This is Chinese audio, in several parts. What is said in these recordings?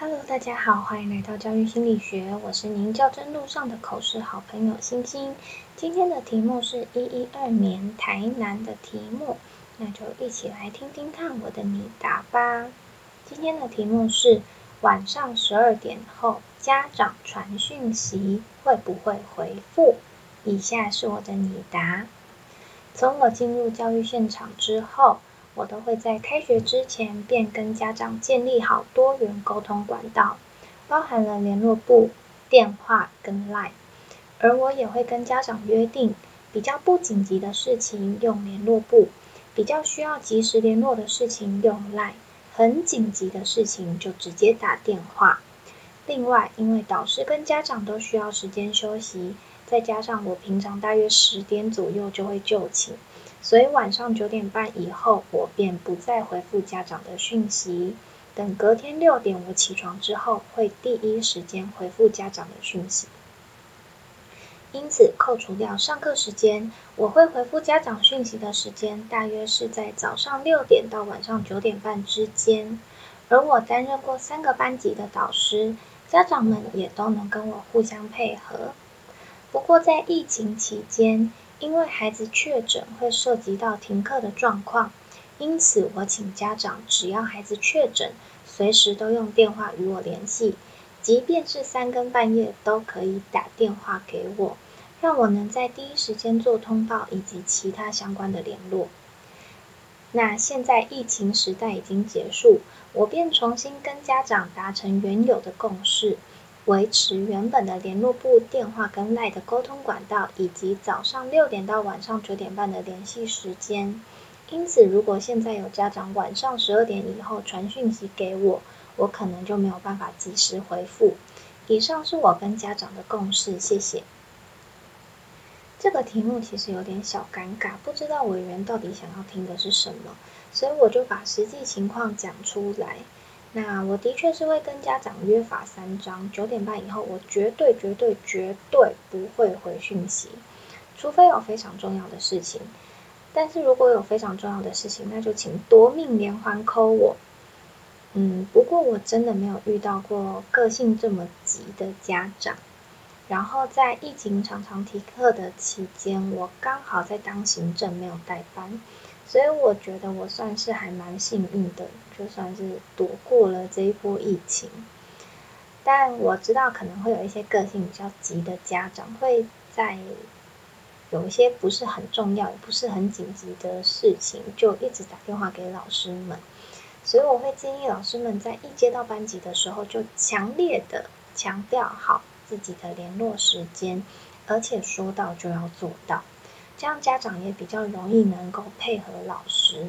Hello，大家好，欢迎来到教育心理学，我是您教真路上的口试好朋友星星。今天的题目是一一二年台南的题目，那就一起来听听看我的拟答吧。今天的题目是晚上十二点后家长传讯息会不会回复？以下是我的拟答。从我进入教育现场之后。我都会在开学之前便跟家长建立好多元沟通管道，包含了联络部、电话跟 Line。而我也会跟家长约定，比较不紧急的事情用联络部，比较需要及时联络的事情用 Line，很紧急的事情就直接打电话。另外，因为导师跟家长都需要时间休息，再加上我平常大约十点左右就会就寝。所以晚上九点半以后，我便不再回复家长的讯息。等隔天六点我起床之后，会第一时间回复家长的讯息。因此，扣除掉上课时间，我会回复家长讯息的时间，大约是在早上六点到晚上九点半之间。而我担任过三个班级的导师，家长们也都能跟我互相配合。不过在疫情期间，因为孩子确诊会涉及到停课的状况，因此我请家长只要孩子确诊，随时都用电话与我联系，即便是三更半夜都可以打电话给我，让我能在第一时间做通报以及其他相关的联络。那现在疫情时代已经结束，我便重新跟家长达成原有的共识。维持原本的联络部电话跟赖的沟通管道，以及早上六点到晚上九点半的联系时间。因此，如果现在有家长晚上十二点以后传讯息给我，我可能就没有办法及时回复。以上是我跟家长的共识，谢谢。这个题目其实有点小尴尬，不知道委员到底想要听的是什么，所以我就把实际情况讲出来。那我的确是会跟家长约法三章，九点半以后我绝对绝对绝对不会回讯息，除非有非常重要的事情。但是如果有非常重要的事情，那就请夺命连环扣我。嗯，不过我真的没有遇到过个性这么急的家长。然后在疫情常常停课的期间，我刚好在当行政，没有代班。所以我觉得我算是还蛮幸运的，就算是躲过了这一波疫情。但我知道可能会有一些个性比较急的家长，会在有一些不是很重要、也不是很紧急的事情，就一直打电话给老师们。所以我会建议老师们在一接到班级的时候，就强烈的强调好自己的联络时间，而且说到就要做到。这样家长也比较容易能够配合老师。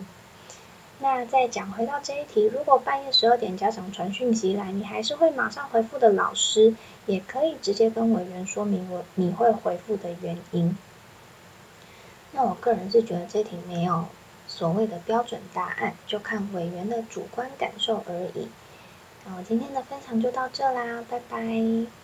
那再讲回到这一题，如果半夜十二点家长传讯息来，你还是会马上回复的老师，也可以直接跟委员说明我你会回复的原因。那我个人是觉得这题没有所谓的标准答案，就看委员的主观感受而已。那我今天的分享就到这啦，拜拜。